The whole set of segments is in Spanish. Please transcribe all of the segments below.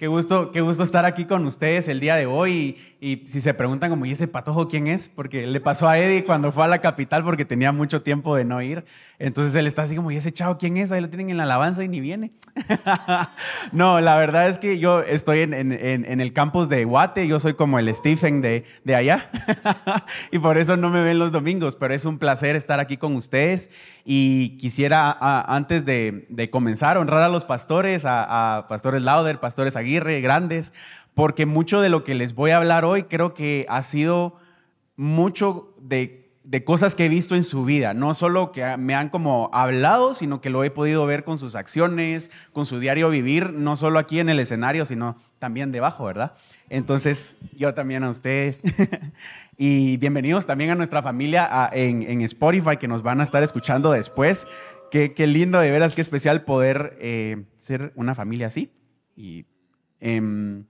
Qué gusto, qué gusto estar aquí con ustedes el día de hoy. Y, si se preguntan como, ¿y ese patojo quién es? Porque le pasó a Eddie cuando fue a la capital porque tenía mucho tiempo de no ir. Entonces él está así como, ¿y ese chavo quién es? Ahí lo tienen en la alabanza y ni viene. no, la verdad es que yo estoy en, en, el campus de Guate. Yo soy como el Stephen de, de allá. y por eso no me ven los domingos. Pero es un placer estar aquí con ustedes. Y quisiera, antes de, de, comenzar, honrar a los pastores, a, a pastores Lauder, pastores Aguirre grandes, porque mucho de lo que les voy a hablar hoy creo que ha sido mucho de, cosas que he visto en su vida, no solo que me han como hablado, sino que lo he podido ver con sus acciones, con su diario vivir, no solo aquí en el escenario, sino también debajo, ¿verdad? Entonces, yo también a ustedes. y bienvenidos también a nuestra familia en, Spotify que nos van a estar escuchando después. Qué, lindo, de veras, qué especial poder eh, ser una familia así. Y Em,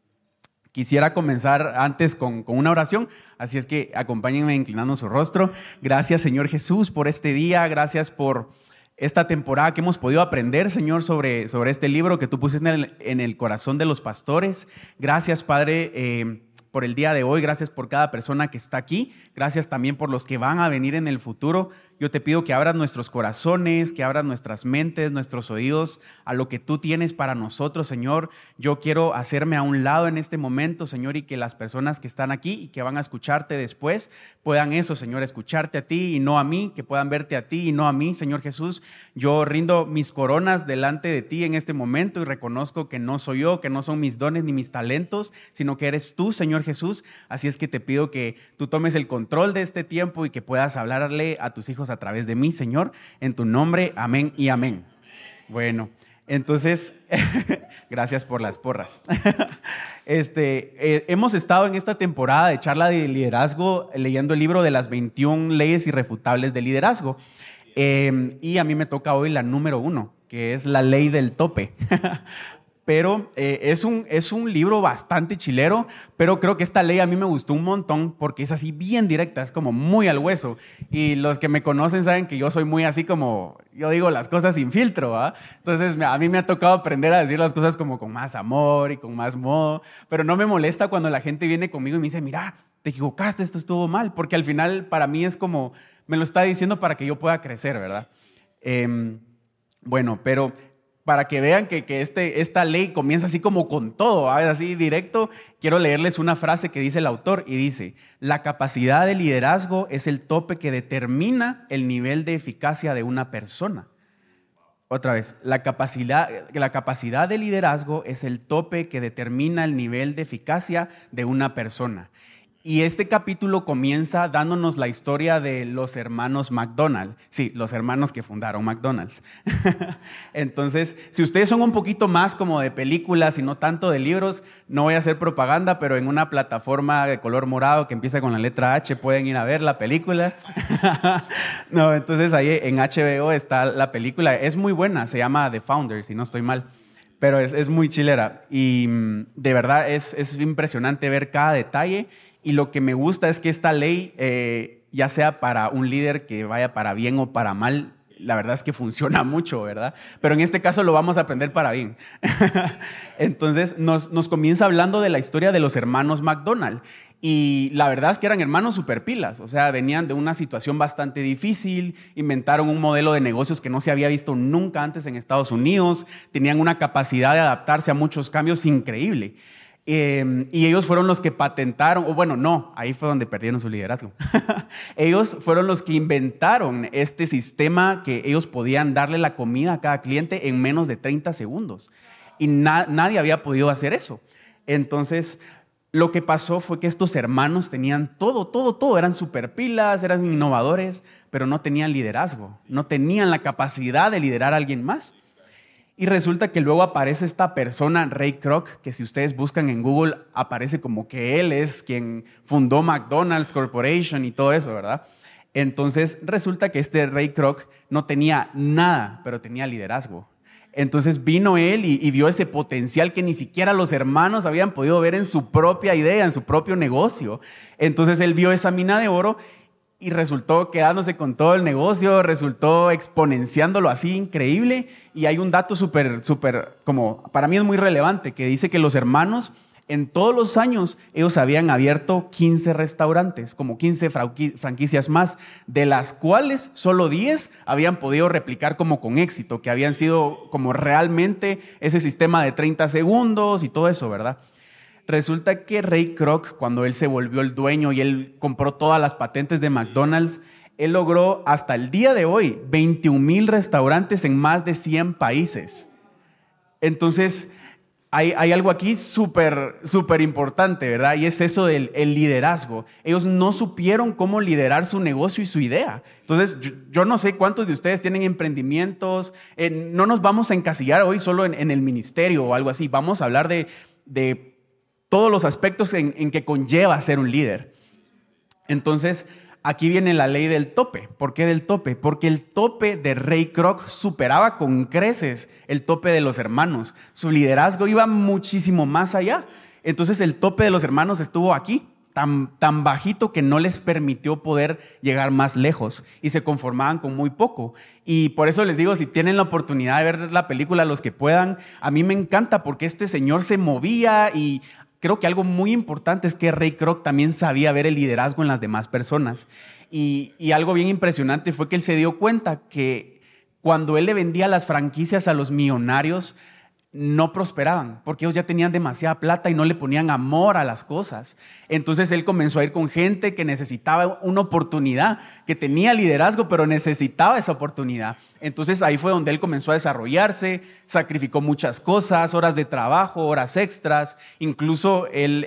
quisiera comenzar antes con, una oración, así es que acompáñenme inclinando su rostro. Gracias Señor Jesús por este día, gracias por esta temporada que hemos podido aprender, Señor, sobre, sobre este libro que tú pusiste en el, en el corazón de los pastores. Gracias, Padre. Eh, por el día de hoy, gracias por cada persona que está aquí, gracias también por los que van a venir en el futuro. Yo te pido que abras nuestros corazones, que abras nuestras mentes, nuestros oídos a lo que tú tienes para nosotros, Señor. Yo quiero hacerme a un lado en este momento, Señor, y que las personas que están aquí y que van a escucharte después puedan eso, Señor, escucharte a ti y no a mí, que puedan verte a ti y no a mí, Señor Jesús. Yo rindo mis coronas delante de ti en este momento y reconozco que no soy yo, que no son mis dones ni mis talentos, sino que eres tú, Señor Jesús. Así es que te pido que tú tomes el control de este tiempo y que puedas hablarle a tus hijos a través de mí, Señor, en tu nombre. Amén y amén. Bueno, entonces, gracias por las porras. Este, eh, hemos estado en esta temporada de charla de liderazgo leyendo el libro de las 21 leyes irrefutables de liderazgo. Em, y a mí me toca hoy la número uno, que es la ley del tope. pero eh, es, un, es un libro bastante chilero, pero creo que esta ley a mí me gustó un montón porque es así bien directa, es como muy al hueso. Y los que me conocen saben que yo soy muy así como, yo digo las cosas sin filtro. Entonces a mí me ha tocado aprender a decir las cosas como con más amor y con más modo, pero no me molesta cuando la gente viene conmigo y me dice, mira, te equivocaste, esto estuvo mal, porque al final para mí es como, me lo está diciendo para que yo pueda crecer, ¿verdad? Em, bueno, pero para que vean que, este, esta ley comienza así como con todo, así directo, quiero leerles una frase que dice el autor y dice, la capacidad de liderazgo es el tope que determina el nivel de eficacia de una persona. Otra vez, la capacidad, la capacidad de liderazgo es el tope que determina el nivel de eficacia de una persona. Y este capítulo comienza dándonos la historia de los hermanos McDonald's. Sí, los hermanos que fundaron McDonald's. Entonces, si ustedes son un poquito más como de películas y no tanto de libros, no voy a hacer propaganda, pero en una plataforma de color morado que empieza con la letra H pueden ir a ver la película. no, entonces ahí en HBO está la película. Es muy buena, se llama The Founders, si no estoy mal pero es, muy chilera y mm, de verdad es, es impresionante ver cada detalle y lo que me gusta es que esta ley, eh, ya sea para un líder que vaya para bien o para mal, la verdad es que funciona mucho, ¿verdad? Pero en este caso lo vamos a aprender para bien. Entonces nos, nos, comienza hablando de la historia de los hermanos McDonald. Y la verdad es que eran hermanos superpilas, o sea, venían de una situación bastante difícil, inventaron un modelo de negocios que no se había visto nunca antes en Estados Unidos, tenían una capacidad de adaptarse a muchos cambios increíble. Em, y ellos fueron los que patentaron, o bueno, no, ahí fue donde perdieron su liderazgo. ellos fueron los que inventaron este sistema que ellos podían darle la comida a cada cliente en menos de 30 segundos. Y nadie había podido hacer eso. Entonces, lo que pasó fue que estos hermanos tenían todo, todo, todo. Eran superpilas, eran innovadores, pero no tenían liderazgo. No tenían la capacidad de liderar a alguien más. Y resulta que luego aparece esta persona, Ray Kroc, que si ustedes buscan en Google aparece como que él es quien fundó McDonald's Corporation y todo eso, ¿verdad? Entonces resulta que este Ray Kroc no tenía nada, pero tenía liderazgo. Entonces vino él y, y, vio ese potencial que ni siquiera los hermanos habían podido ver en su propia idea, en su propio negocio. Entonces él vio esa mina de oro y resultó quedándose con todo el negocio, resultó exponenciándolo así increíble. Y hay un dato súper, súper, como para mí es muy relevante, que dice que los hermanos en todos los años ellos habían abierto 15 restaurantes, como 15 franquicias más, de las cuales solo 10 habían podido replicar como con éxito, que habían sido como realmente ese sistema de 30 segundos y todo eso, ¿verdad? Resulta que Ray Kroc, cuando él se volvió el dueño y él compró todas las patentes de McDonald's, él logró hasta el día de hoy 21 mil restaurantes en más de 100 países. Entonces, hay, algo aquí súper, súper importante, ¿verdad? Y es eso del liderazgo. Ellos no supieron cómo liderar su negocio y su idea. Entonces, yo, no sé cuántos de ustedes tienen emprendimientos. Eh, no nos vamos a encasillar hoy solo en, el ministerio o algo así. Vamos a hablar de, todos los aspectos en, que conlleva ser un líder. Entonces, aquí viene la ley del tope. ¿Por qué del tope? Porque el tope de Ray Kroc superaba con creces el tope de los hermanos. Su liderazgo iba muchísimo más allá. Entonces el tope de los hermanos estuvo aquí, tan, tan bajito que no les permitió poder llegar más lejos y se conformaban con muy poco. Y por eso les digo, si tienen la oportunidad de ver la película, los que puedan, a mí me encanta porque este señor se movía y creo que algo muy importante es que Ray Kroc también sabía ver el liderazgo en las demás personas. Y, algo bien impresionante fue que él se dio cuenta que cuando él le vendía las franquicias a los millonarios, no prosperaban, porque ellos ya tenían demasiada plata y no le ponían amor a las cosas. Entonces él comenzó a ir con gente que necesitaba una oportunidad, que tenía liderazgo, pero necesitaba esa oportunidad. Entonces ahí fue donde él comenzó a desarrollarse, sacrificó muchas cosas, horas de trabajo, horas extras, incluso él,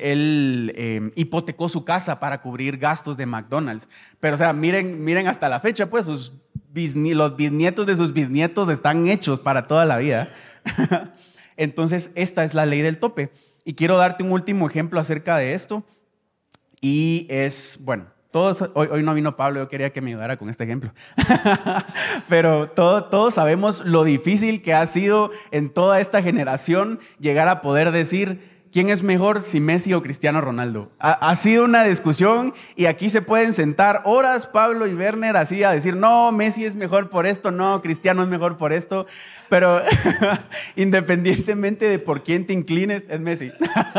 em, hipotecó su casa para cubrir gastos de McDonald's. Pero o sea, miren, miren hasta la fecha, pues los bisnietos de sus bisnietos están hechos para toda la vida. Entonces, esta es la ley del tope. Y quiero darte un último ejemplo acerca de esto. Y es, bueno, todos, hoy, no vino Pablo, yo quería que me ayudara con este ejemplo. Pero todos sabemos lo difícil que ha sido en toda esta generación llegar a poder decir, ¿quién es mejor, si Messi o Cristiano Ronaldo? Ha, sido una discusión y aquí se pueden sentar horas Pablo y Werner así a decir, no, Messi es mejor por esto, no, Cristiano es mejor por esto, pero independientemente de por quién te inclines, es Messi.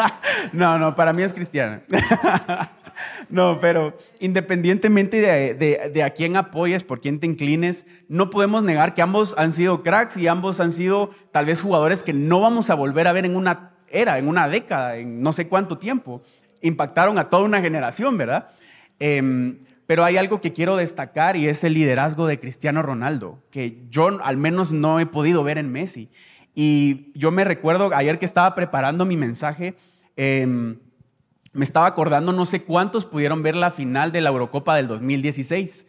no, no, para mí es Cristiano. No, pero independientemente de, a quién apoyes, por quién te inclines, no podemos negar que ambos han sido cracks y ambos han sido tal vez jugadores que no vamos a volver a ver en una era, en una década, en no sé cuánto tiempo. Impactaron a toda una generación, ¿verdad? Em, pero hay algo que quiero destacar y es el liderazgo de Cristiano Ronaldo, que yo al menos no he podido ver en Messi. Y yo me recuerdo ayer que estaba preparando mi mensaje, em, me estaba acordando no sé cuántos pudieron ver la final de la Eurocopa del 2016.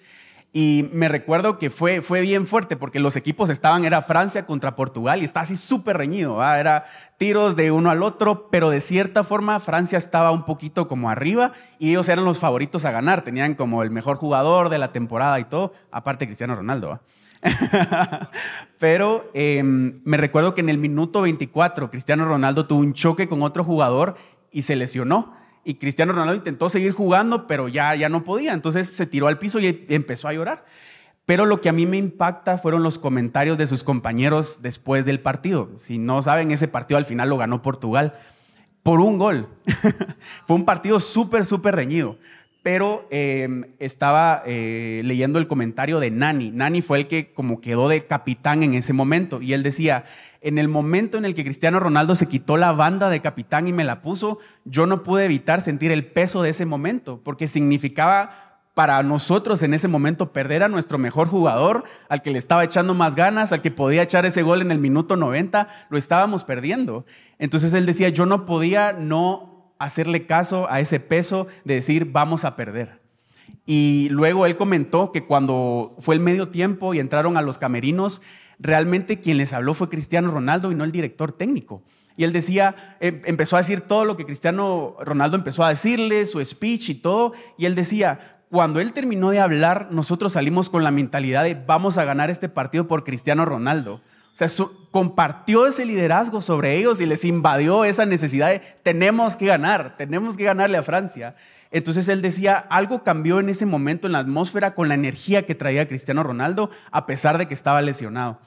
Y me recuerdo que fue, fue bien fuerte porque los equipos estaban, era Francia contra Portugal y estaba así súper reñido, era tiros de uno al otro, pero de cierta forma Francia estaba un poquito como arriba y ellos eran los favoritos a ganar, tenían como el mejor jugador de la temporada y todo, aparte Cristiano Ronaldo. pero em, me recuerdo que en el minuto 24 Cristiano Ronaldo tuvo un choque con otro jugador y se lesionó y Cristiano Ronaldo intentó seguir jugando, pero ya, ya no podía. Entonces se tiró al piso y empezó a llorar. Pero lo que a mí me impacta fueron los comentarios de sus compañeros después del partido. Si no saben, ese partido al final lo ganó Portugal por un gol. Fue un partido súper, súper reñido pero em, estaba eh, leyendo el comentario de Nani. Nani fue el que como quedó de capitán en ese momento y él decía, en el momento en el que Cristiano Ronaldo se quitó la banda de capitán y me la puso, yo no pude evitar sentir el peso de ese momento, porque significaba para nosotros en ese momento perder a nuestro mejor jugador, al que le estaba echando más ganas, al que podía echar ese gol en el minuto 90, lo estábamos perdiendo. Entonces él decía, yo no podía no hacerle caso a ese peso de decir vamos a perder. Y luego él comentó que cuando fue el medio tiempo y entraron a los camerinos, realmente quien les habló fue Cristiano Ronaldo y no el director técnico. Y él decía, em, empezó a decir todo lo que Cristiano Ronaldo empezó a decirle, su speech y todo. Y él decía, cuando él terminó de hablar, nosotros salimos con la mentalidad de vamos a ganar este partido por Cristiano Ronaldo O sea, compartió ese liderazgo sobre ellos y les invadió esa necesidad de tenemos que ganar, tenemos que ganarle a Francia. Entonces él decía, algo cambió en ese momento en la atmósfera con la energía que traía Cristiano Ronaldo, a pesar de que estaba lesionado.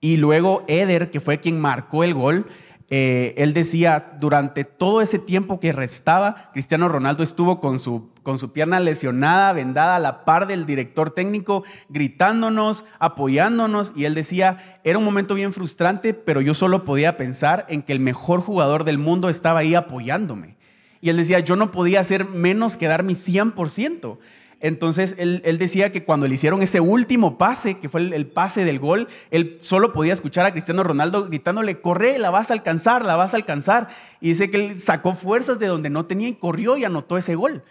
Y luego Eder, que fue quien marcó el gol, eh, él decía, durante todo ese tiempo que restaba, Cristiano Ronaldo estuvo con su, con su pierna lesionada, vendada a la par del director técnico, gritándonos, apoyándonos, y él decía, era un momento bien frustrante, pero yo solo podía pensar en que el mejor jugador del mundo estaba ahí apoyándome. Y él decía, yo no podía hacer menos que dar mi 100%. Entonces él, decía que cuando le hicieron ese último pase, que fue el, pase del gol, él solo podía escuchar a Cristiano Ronaldo gritándole, corre, la vas a alcanzar, la vas a alcanzar. Y dice que él sacó fuerzas de donde no tenía y corrió y anotó ese gol.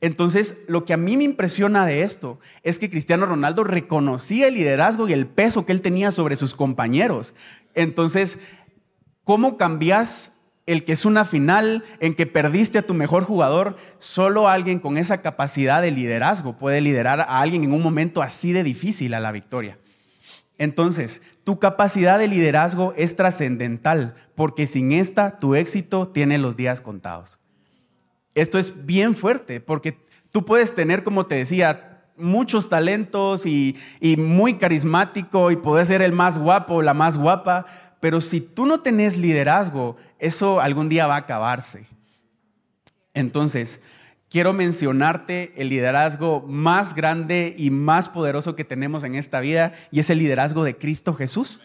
Entonces, lo que a mí me impresiona de esto es que Cristiano Ronaldo reconocía el liderazgo y el peso que él tenía sobre sus compañeros. Entonces, ¿cómo cambias el que es una final en que perdiste a tu mejor jugador, solo alguien con esa capacidad de liderazgo puede liderar a alguien en un momento así de difícil a la victoria. Entonces, tu capacidad de liderazgo es trascendental, porque sin esta tu éxito tiene los días contados. Esto es bien fuerte, porque tú puedes tener, como te decía, muchos talentos y, muy carismático y puedes ser el más guapo la más guapa, pero si tú no tenés liderazgo, eso algún día va a acabarse. Entonces, quiero mencionarte el liderazgo más grande y más poderoso que tenemos en esta vida y es el liderazgo de Cristo Jesús.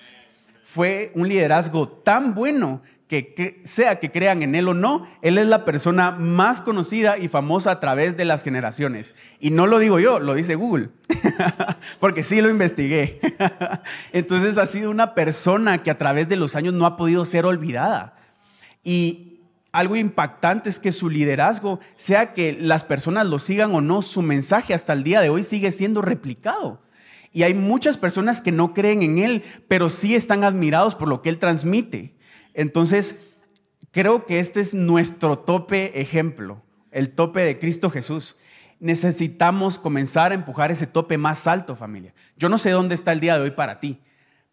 Fue un liderazgo tan bueno que, sea que crean en Él o no, Él es la persona más conocida y famosa a través de las generaciones. Y no lo digo yo, lo dice Google, porque sí lo investigué. Entonces ha sido una persona que a través de los años no ha podido ser olvidada. Y algo impactante es que su liderazgo, sea que las personas lo sigan o no, su mensaje hasta el día de hoy sigue siendo replicado. Y hay muchas personas que no creen en él, pero sí están admirados por lo que él transmite. Entonces, creo que este es nuestro tope ejemplo, el tope de Cristo Jesús. Necesitamos comenzar a empujar ese tope más alto, familia. Yo no sé dónde está el día de hoy para ti,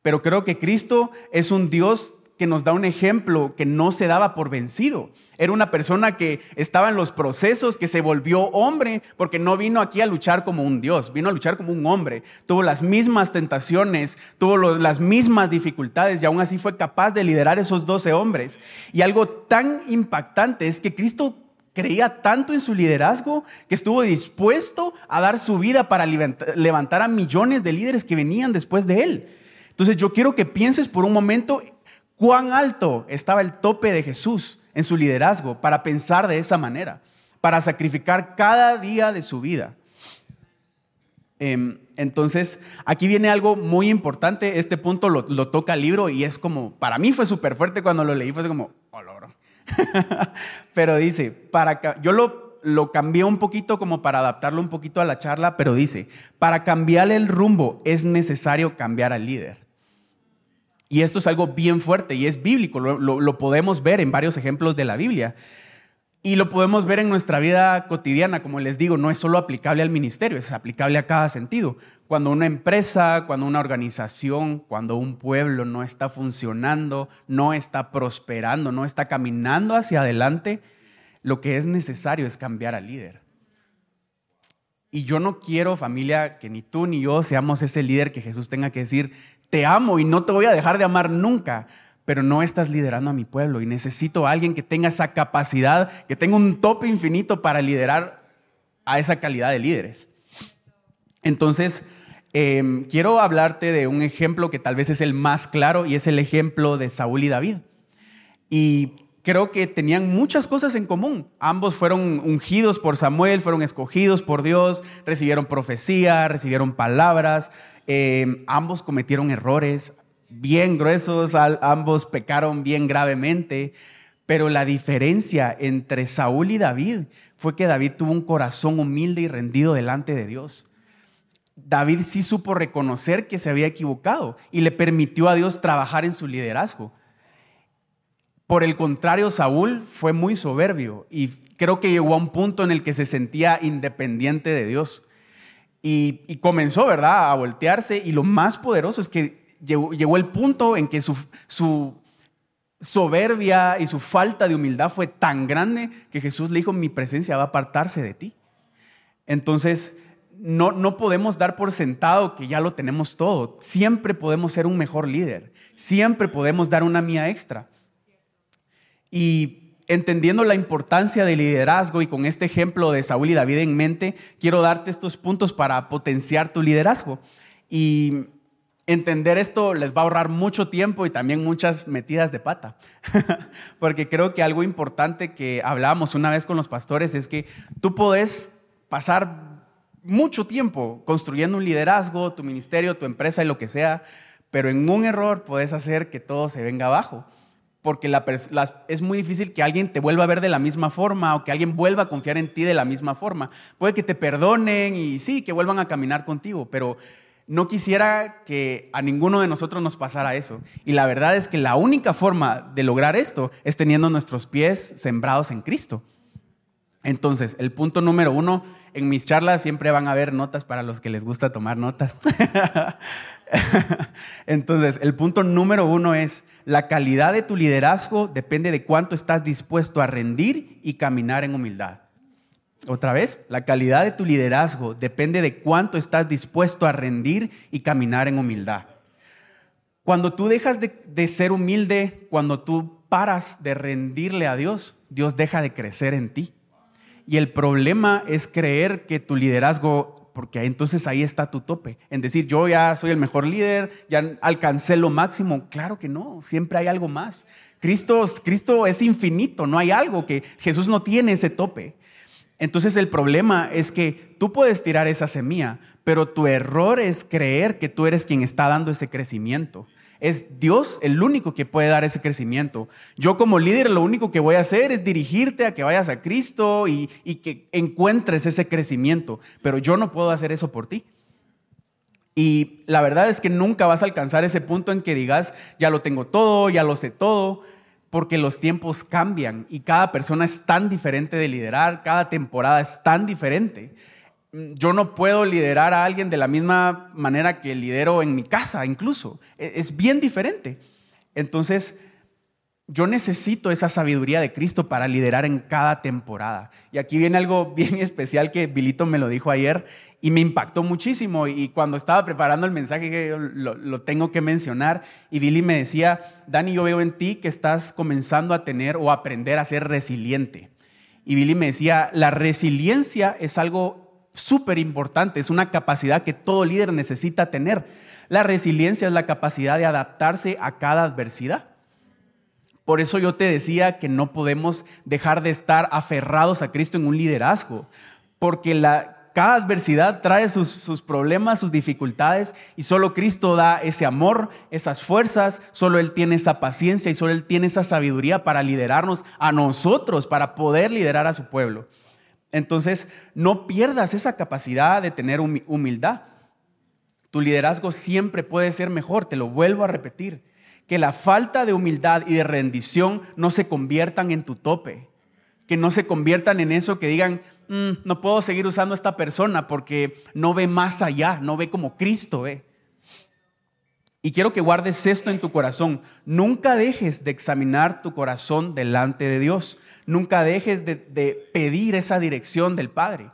pero creo que Cristo es un Dios que nos da un ejemplo que no se daba por vencido. Era una persona que estaba en los procesos, que se volvió hombre, porque no vino aquí a luchar como un Dios, vino a luchar como un hombre. Tuvo las mismas tentaciones, tuvo las mismas dificultades y aún así fue capaz de liderar esos doce hombres. Y algo tan impactante es que Cristo creía tanto en su liderazgo que estuvo dispuesto a dar su vida para levantar a millones de líderes que venían después de él. Entonces yo quiero que pienses por un momento cuán alto estaba el tope de Jesús en su liderazgo para pensar de esa manera, para sacrificar cada día de su vida. Em, entonces, aquí viene algo muy importante. Este punto lo, toca el libro y es como, para mí fue súper fuerte cuando lo leí, fue como, oh, logro. pero dice, para, yo lo, lo cambié un poquito como para adaptarlo un poquito a la charla, pero dice, para cambiar el rumbo es necesario cambiar al líder. Y esto es algo bien fuerte y es bíblico, lo, podemos ver en varios ejemplos de la Biblia. Y lo podemos ver en nuestra vida cotidiana, como les digo, no es solo aplicable al ministerio, es aplicable a cada sentido. Cuando una empresa, cuando una organización, cuando un pueblo no está funcionando, no está prosperando, no está caminando hacia adelante, lo que es necesario es cambiar al líder. Y yo no quiero, familia, que ni tú ni yo seamos ese líder que Jesús tenga que decir, te amo y no te voy a dejar de amar nunca, pero no estás liderando a mi pueblo y necesito a alguien que tenga esa capacidad, que tenga un tope infinito para liderar a esa calidad de líderes. Entonces, em, quiero hablarte de un ejemplo que tal vez es el más claro y es el ejemplo de Saúl y David. Y creo que tenían muchas cosas en común. Ambos fueron ungidos por Samuel, fueron escogidos por Dios, recibieron profecía, recibieron palabras, Em, ambos cometieron errores bien gruesos, ambos pecaron bien gravemente, pero la diferencia entre Saúl y David fue que David tuvo un corazón humilde y rendido delante de Dios. David sí supo reconocer que se había equivocado y le permitió a Dios trabajar en su liderazgo. Por el contrario, Saúl fue muy soberbio y creo que llegó a un punto en el que se sentía independiente de Dios. Y, comenzó, ¿verdad?, a voltearse. Y lo más poderoso es que llegó, el punto en que su, su soberbia y su falta de humildad fue tan grande que Jesús le dijo, mi presencia va a apartarse de ti. Entonces, no, no podemos dar por sentado que ya lo tenemos todo. Siempre podemos ser un mejor líder. Siempre podemos dar una mía extra. Y entendiendo la importancia del liderazgo y con este ejemplo de Saúl y David en mente, quiero darte estos puntos para potenciar tu liderazgo. Y entender esto les va a ahorrar mucho tiempo y también muchas metidas de pata. Porque creo que algo importante que hablábamos una vez con los pastores es que tú podés pasar mucho tiempo construyendo un liderazgo, tu ministerio, tu empresa y lo que sea, pero en un error puedes hacer que todo se venga abajo. Porque es muy difícil que alguien te vuelva a ver de la misma forma o que alguien vuelva a confiar en ti de la misma forma. Puede que te perdonen y sí, que vuelvan a caminar contigo, pero no quisiera que a ninguno de nosotros nos pasara eso. Y la verdad es que la única forma de lograr esto es teniendo nuestros pies sembrados en Cristo. Entonces, el punto número uno, en mis charlas siempre van a haber notas para los que les gusta tomar notas. Entonces, el punto número uno es, la calidad de tu liderazgo depende de cuánto estás dispuesto a rendir y caminar en humildad. Otra vez, la calidad de tu liderazgo depende de cuánto estás dispuesto a rendir y caminar en humildad. Cuando tú dejas de, ser humilde, cuando tú paras de rendirle a Dios, Dios deja de crecer en ti. Y el problema es creer que tu liderazgo, porque entonces ahí está tu tope, en decir, yo ya soy el mejor líder, ya alcancé lo máximo. Claro que no, siempre hay algo más. Cristo, Cristo es infinito, no hay algo que Jesús no tiene ese tope. Entonces el problema es que tú puedes tirar esa semilla, pero tu error es creer que tú eres quien está dando ese crecimiento. Es Dios el único que puede dar ese crecimiento. Yo como líder lo único que voy a hacer es dirigirte a que vayas a Cristo y, que encuentres ese crecimiento, pero yo no puedo hacer eso por ti. Y la verdad es que nunca vas a alcanzar ese punto en que digas, ya lo tengo todo, ya lo sé todo, porque los tiempos cambian y cada persona es tan diferente de liderar, cada temporada es tan diferente. Yo no puedo liderar a alguien de la misma manera que lidero en mi casa, incluso. E-, es bien diferente. Entonces, yo necesito esa sabiduría de Cristo para liderar en cada temporada. Y aquí viene algo bien especial que Bilito me lo dijo ayer y me impactó muchísimo. Y cuando estaba preparando el mensaje, lo, lo, tengo que mencionar. Y Billy me decía, Dani, yo veo en ti que estás comenzando a tener o aprender a ser resiliente. Y Billy me decía, la resiliencia es algo súper importante, es una capacidad que todo líder necesita tener. La resiliencia es la capacidad de adaptarse a cada adversidad. Por eso yo te decía que no podemos dejar de estar aferrados a Cristo en un liderazgo, porque la, cada adversidad trae sus, problemas, sus dificultades y solo Cristo da ese amor, esas fuerzas, solo Él tiene esa paciencia y solo Él tiene esa sabiduría para liderarnos a nosotros, para poder liderar a su pueblo. Entonces, no pierdas esa capacidad de tener humildad. Tu liderazgo siempre puede ser mejor, te lo vuelvo a repetir. Que la falta de humildad y de rendición no se conviertan en tu tope, que no se conviertan en eso que digan, Mm, no puedo seguir usando a esta persona porque no ve más allá, no ve como Cristo ve. Y quiero que guardes esto en tu corazón. Nunca dejes de examinar tu corazón delante de Dios. Nunca dejes de, pedir esa dirección del Padre.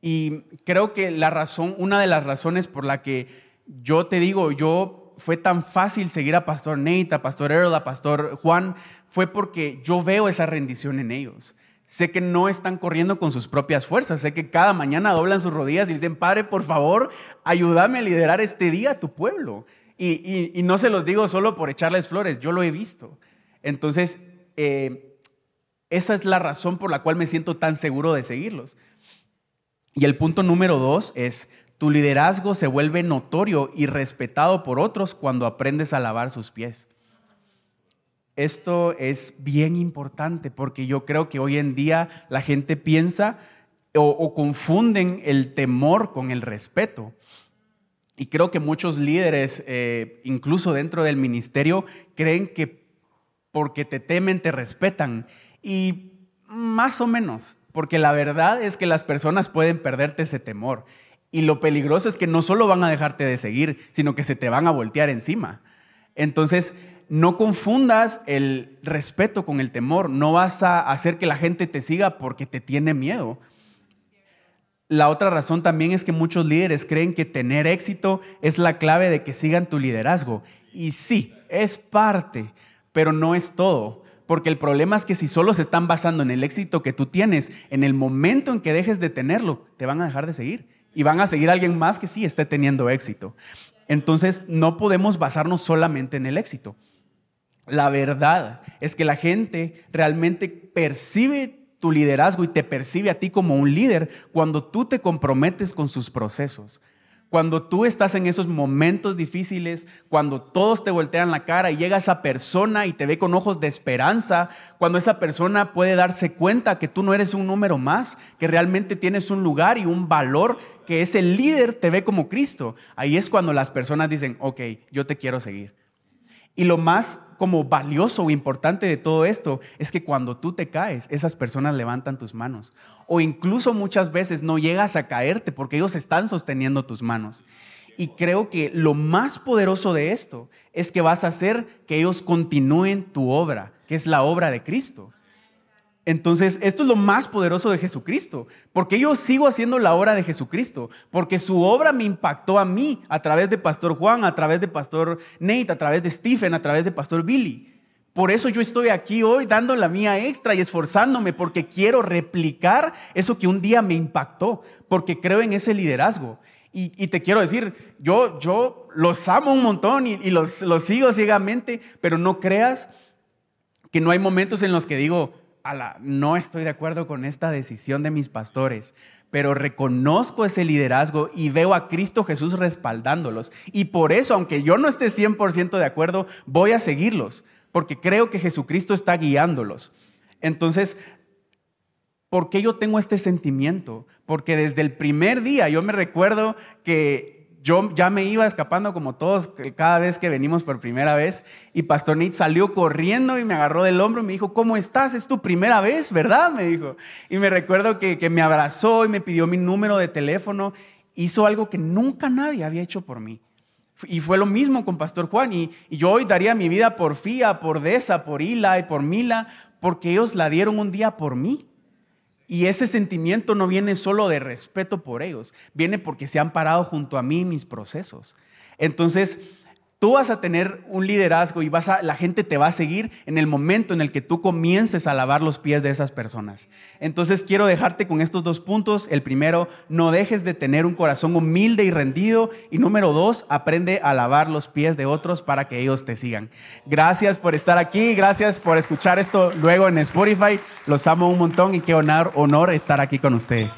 Y creo que la razón, una de las razones por la que yo te digo, yo fue tan fácil seguir a Pastor Nate, a Pastor Earl, a Pastor Juan, fue porque yo veo esa rendición en ellos. Sé que no están corriendo con sus propias fuerzas. Sé que cada mañana doblan sus rodillas y dicen, Padre, por favor, ayúdame a liderar este día a tu pueblo. Y, no se los digo solo por echarles flores, yo lo he visto. Entonces, eh, esa es la razón por la cual me siento tan seguro de seguirlos. Y el punto número dos es, tu liderazgo se vuelve notorio y respetado por otros cuando aprendes a lavar sus pies. Esto es bien importante porque yo creo que hoy en día la gente piensa o, confunden el temor con el respeto. Y creo que muchos líderes, eh, incluso dentro del ministerio, creen que porque te temen, te respetan. Y más o menos, porque la verdad es que las personas pueden perderte ese temor. Y lo peligroso es que no solo van a dejarte de seguir, sino que se te van a voltear encima. Entonces, no confundas el respeto con el temor. No vas a hacer que la gente te siga porque te tiene miedo. La otra razón también es que muchos líderes creen que tener éxito es la clave de que sigan tu liderazgo. Y sí, es parte, pero no es todo. Porque el problema es que si solo se están basando en el éxito que tú tienes, en el momento en que dejes de tenerlo, te van a dejar de seguir. Y van a seguir a alguien más que sí esté teniendo éxito. Entonces, no podemos basarnos solamente en el éxito. La verdad es que la gente realmente percibe tu liderazgo y te percibe a ti como un líder cuando tú te comprometes con sus procesos. Cuando tú estás en esos momentos difíciles, cuando todos te voltean la cara y llega esa persona y te ve con ojos de esperanza, cuando esa persona puede darse cuenta que tú no eres un número más, que realmente tienes un lugar y un valor, que ese líder te ve como Cristo, ahí es cuando las personas dicen, ok, yo te quiero seguir. Y lo más como valioso o importante de todo esto es que cuando tú te caes, esas personas levantan tus manos. O incluso muchas veces no llegas a caerte porque ellos están sosteniendo tus manos. Y creo que lo más poderoso de esto es que vas a hacer que ellos continúen tu obra, que es la obra de Cristo. Entonces, esto es lo más poderoso de Jesucristo, porque yo sigo haciendo la obra de Jesucristo, porque su obra me impactó a mí a través de Pastor Juan, a través de Pastor Nate, a través de Stephen, a través de Pastor Billy. Por eso yo estoy aquí hoy dando la mía extra y esforzándome porque quiero replicar eso que un día me impactó, porque creo en ese liderazgo. Y, te quiero decir, yo, yo los amo un montón y, y los, los sigo ciegamente, pero no creas que no hay momentos en los que digo, no estoy de acuerdo con esta decisión de mis pastores, pero reconozco ese liderazgo y veo a Cristo Jesús respaldándolos. Y por eso, aunque yo no esté 100% de acuerdo, voy a seguirlos, porque creo que Jesucristo está guiándolos. Entonces, ¿por qué yo tengo este sentimiento? Porque desde el primer día yo me recuerdo que yo ya me iba escapando como todos cada vez que venimos por primera vez y Pastor Nate salió corriendo y me agarró del hombro y me dijo, ¿cómo estás? Es tu primera vez, ¿verdad? Me dijo. Y me recuerdo que, que me abrazó y me pidió mi número de teléfono. Hizo algo que nunca nadie había hecho por mí. Y fue lo mismo con Pastor Juan. Y, y yo hoy daría mi vida por Fía, por Desa, por Hila y por Mila, porque ellos la dieron un día por mí. Y ese sentimiento no viene solo de respeto por ellos, viene porque se han parado junto a mí mis procesos. Entonces, Tú vas a tener un liderazgo y vas a, la gente te va a seguir en el momento en el que tú comiences a lavar los pies de esas personas. Entonces quiero dejarte con estos dos puntos. El primero, no dejes de tener un corazón humilde y rendido. Y número dos, aprende a lavar los pies de otros para que ellos te sigan. Gracias por estar aquí, gracias por escuchar esto luego en Spotify. Los amo un montón y qué honor, honor estar aquí con ustedes.